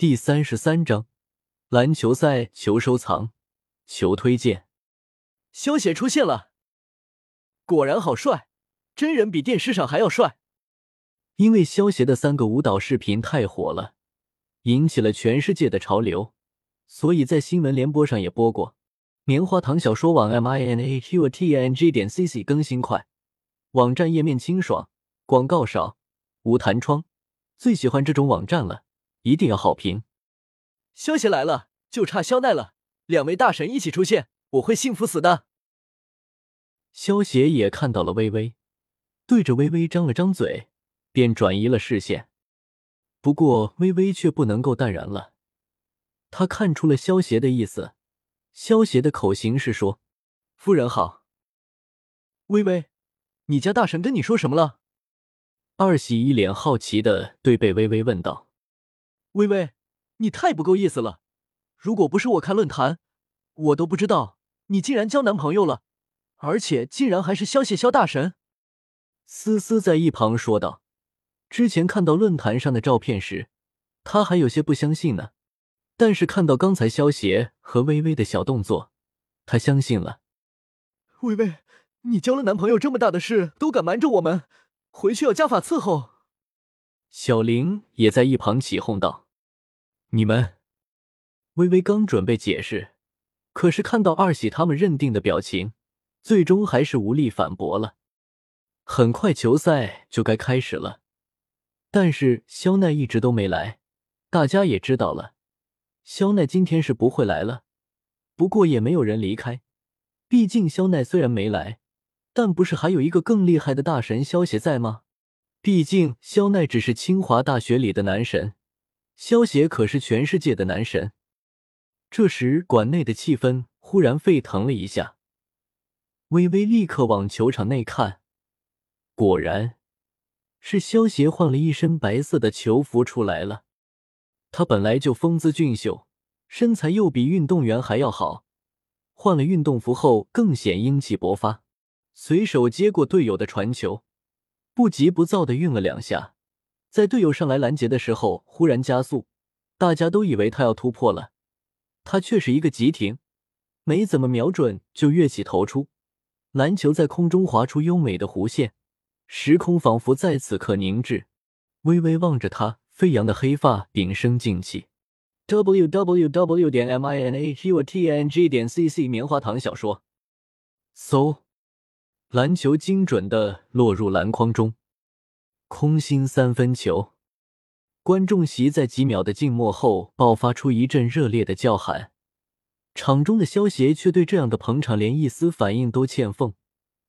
第三十三章篮球赛，求收藏，求推荐。萧协出现了，果然好帅，真人比电视上还要帅。因为萧协的三个舞蹈视频太火了，引起了全世界的潮流，所以在新闻联播上也播过。棉花糖小说网 m i n a q t n g 点 c c 更新快，网站页面清爽，广告少，无弹窗，最喜欢这种网站了。一定要好评！萧协来了，就差肖奈了。两位大神一起出现，我会幸福死的。萧邪也看到了微微，对着微微张了张嘴，便转移了视线。不过微微却不能够淡然了，他看出了萧邪的意思。萧邪的口型是说：“夫人好。”微微，你家大神跟你说什么了？二喜一脸好奇的对贝微微问道。微微，你太不够意思了！如果不是我看论坛，我都不知道你竟然交男朋友了，而且竟然还是萧协萧大神。思思在一旁说道：“之前看到论坛上的照片时，他还有些不相信呢，但是看到刚才萧协和微微的小动作，他相信了。”微微，你交了男朋友这么大的事都敢瞒着我们，回去要家法伺候。小玲也在一旁起哄道：“你们……”微微刚准备解释，可是看到二喜他们认定的表情，最终还是无力反驳了。很快球赛就该开始了，但是肖奈一直都没来，大家也知道了，肖奈今天是不会来了。不过也没有人离开，毕竟肖奈虽然没来，但不是还有一个更厉害的大神萧邪在吗？毕竟肖奈只是清华大学里的男神，萧邪可是全世界的男神。这时，馆内的气氛忽然沸腾了一下。微微立刻往球场内看，果然是萧邪换了一身白色的球服出来了。他本来就风姿俊秀，身材又比运动员还要好，换了运动服后更显英气勃发。随手接过队友的传球。不急不躁的运了两下，在队友上来拦截的时候，忽然加速，大家都以为他要突破了，他却是一个急停，没怎么瞄准就跃起投出，篮球在空中划出优美的弧线，时空仿佛在此刻凝滞。微微望着他飞扬的黑发，屏声静气。w w w 点 m i n a q t n g 点 c c 棉花糖小说，搜。篮球精准的落入篮筐中，空心三分球。观众席在几秒的静默后爆发出一阵热烈的叫喊，场中的萧协却对这样的捧场连一丝反应都欠奉，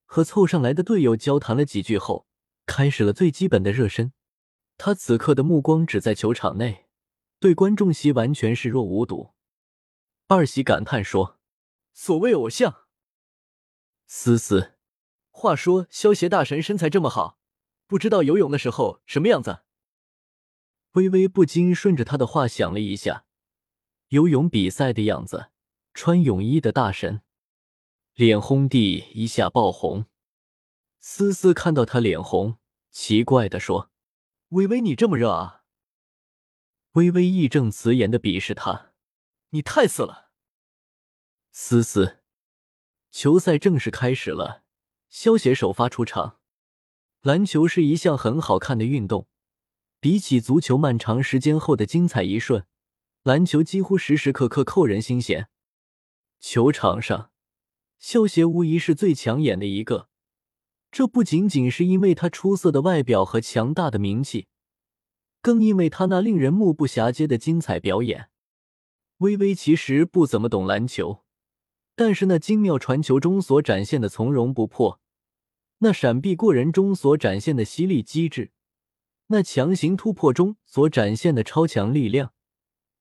和凑上来的队友交谈了几句后，开始了最基本的热身。他此刻的目光只在球场内，对观众席完全视若无睹。二喜感叹说：“所谓偶像，思思。”话说，萧协大神身材这么好，不知道游泳的时候什么样子？微微不禁顺着他的话想了一下，游泳比赛的样子，穿泳衣的大神，脸红地一下爆红。思思看到他脸红，奇怪的说：“微微，你这么热啊？”微微义正辞严的鄙视他：“你太色了。”思思，球赛正式开始了。萧协首发出场。篮球是一项很好看的运动，比起足球漫长时间后的精彩一瞬，篮球几乎时时刻刻扣人心弦。球场上，萧协无疑是最抢眼的一个。这不仅仅是因为他出色的外表和强大的名气，更因为他那令人目不暇接的精彩表演。微微其实不怎么懂篮球，但是那精妙传球中所展现的从容不迫。那闪避过人中所展现的犀利机智，那强行突破中所展现的超强力量，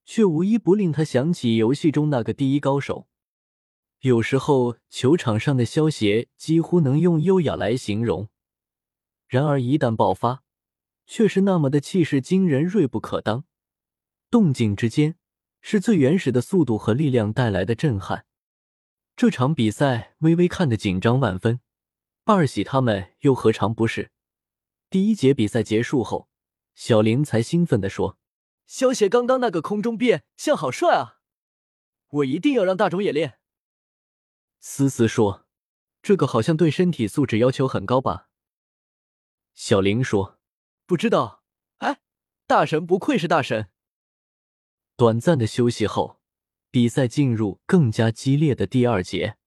却无一不令他想起游戏中那个第一高手。有时候球场上的萧协几乎能用优雅来形容，然而一旦爆发，却是那么的气势惊人、锐不可当。动静之间，是最原始的速度和力量带来的震撼。这场比赛，微微看得紧张万分。二喜他们又何尝不是？第一节比赛结束后，小林才兴奋地说：“萧协刚刚那个空中变相好帅啊！我一定要让大冢也练。思思说：“这个好像对身体素质要求很高吧？”小林说：“不知道。”哎，大神不愧是大神。短暂的休息后，比赛进入更加激烈的第二节。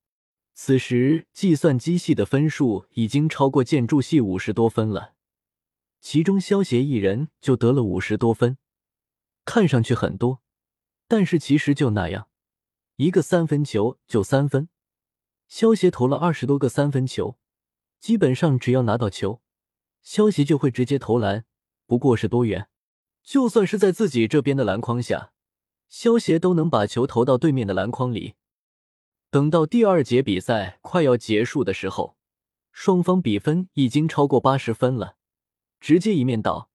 此时，计算机系的分数已经超过建筑系五十多分了，其中萧协一人就得了五十多分。看上去很多，但是其实就那样，一个三分球就三分。萧协投了二十多个三分球，基本上只要拿到球，萧协就会直接投篮，不过是多远。就算是在自己这边的篮筐下，萧协都能把球投到对面的篮筐里。等到第二节比赛快要结束的时候，双方比分已经超过八十分了，直接一面倒。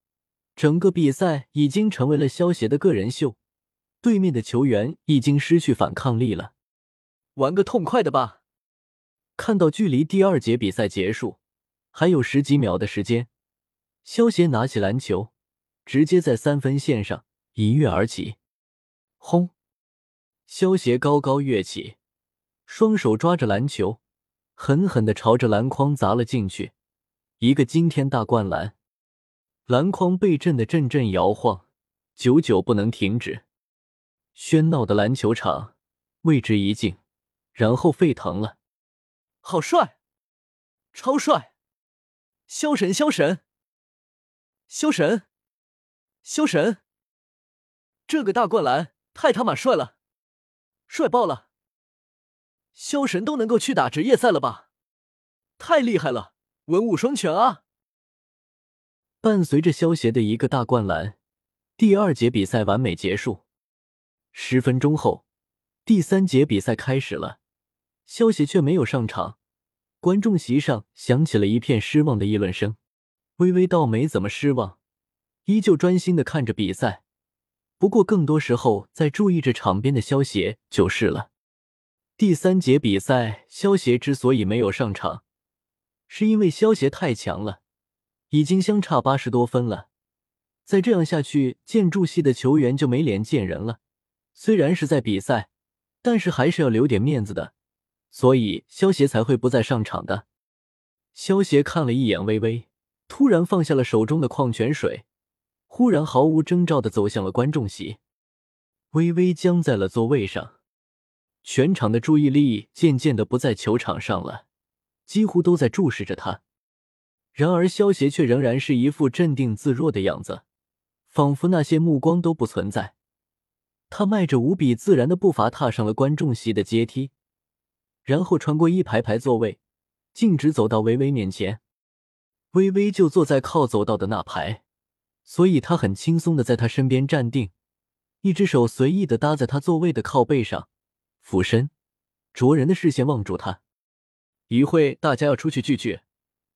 整个比赛已经成为了萧协的个人秀，对面的球员已经失去反抗力了。玩个痛快的吧！看到距离第二节比赛结束还有十几秒的时间，萧协拿起篮球，直接在三分线上一跃而起，轰！萧协高高跃起，双手抓着篮球，狠狠的朝着篮筐砸了进去，一个惊天大灌篮。篮筐被震得阵阵摇晃，久久不能停止。喧闹的篮球场为之一静，然后沸腾了。好帅，超帅！萧神，萧神，萧神，萧神！这个大灌篮太他妈帅了，帅爆了！萧神都能够去打职业赛了吧？太厉害了，文武双全啊！伴随着萧协的一个大灌篮，第二节比赛完美结束。十分钟后，第三节比赛开始了，萧协却没有上场，观众席上响起了一片失望的议论声。微微倒没怎么失望，依旧专心的看着比赛，不过更多时候在注意着场边的萧协就是了。第三节比赛，萧协之所以没有上场，是因为萧协太强了。已经相差八十多分了，再这样下去，建筑系的球员就没脸见人了。虽然是在比赛，但是还是要留点面子的，所以萧协才会不再上场的。萧协看了一眼微微，突然放下了手中的矿泉水，忽然毫无征兆的走向了观众席。微微僵在了座位上，全场的注意力渐渐的不在球场上了，几乎都在注视着他。然而，萧协却仍然是一副镇定自若的样子，仿佛那些目光都不存在。他迈着无比自然的步伐踏上了观众席的阶梯，然后穿过一排排座位，径直走到微微面前。微微就坐在靠走道的那排，所以他很轻松的在他身边站定，一只手随意的搭在他座位的靠背上，俯身，灼人的视线望住他。一会大家要出去聚聚。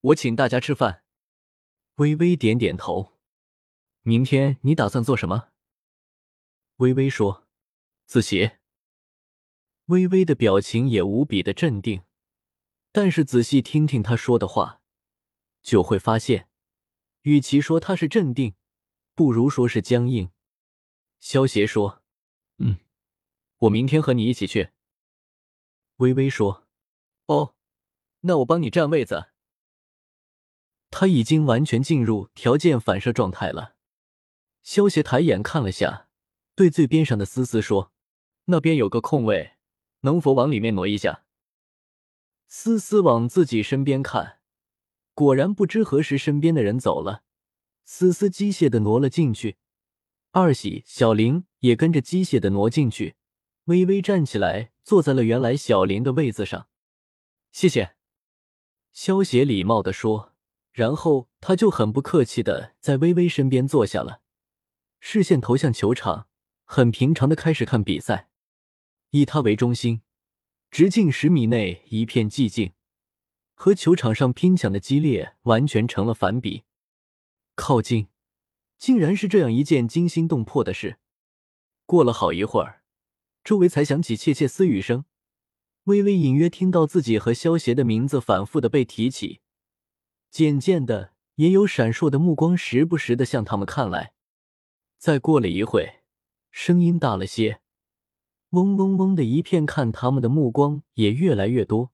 我请大家吃饭。微微点点头。明天你打算做什么？微微说：“自习。”微微的表情也无比的镇定，但是仔细听听他说的话，就会发现，与其说他是镇定，不如说是僵硬。萧协说：“，我明天和你一起去。”微微说：“哦，那我帮你占位子。”他已经完全进入条件反射状态了。萧协抬眼看了下，对最边上的思思说：“那边有个空位，能否往里面挪一下？”思思往自己身边看，果然不知何时身边的人走了。思思机械的挪了进去，二喜、小林也跟着机械的挪进去，微微站起来坐在了原来小林的位子上。谢谢，萧协礼貌的说。然后他就很不客气的在微微身边坐下了，视线投向球场，很平常的开始看比赛。以他为中心，直径十米内一片寂静，和球场上拼抢的激烈完全成了反比。靠近，竟然是这样一件惊心动魄的事。过了好一会儿，周围才响起窃窃私语声，微微隐约听到自己和萧协的名字反复的被提起。渐渐的，也有闪烁的目光时不时的向他们看来。再过了一会，声音大了些，嗡嗡嗡的一片，看他们的目光也越来越多，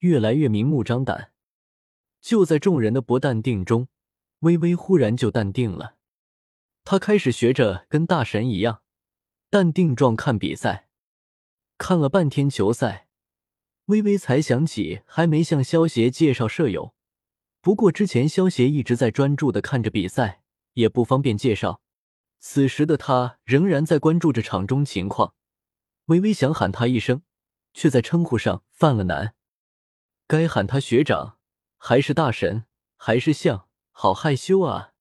越来越明目张胆。就在众人的不淡定中，微微忽然就淡定了。他开始学着跟大神一样，淡定状看比赛。看了半天球赛，微微才想起还没向萧协介绍舍友。不过之前萧协一直在专注的看着比赛，也不方便介绍。此时的他仍然在关注着场中情况。微微想喊他一声，却在称呼上犯了难。该喊他学长，还是大神，还是像？好害羞啊！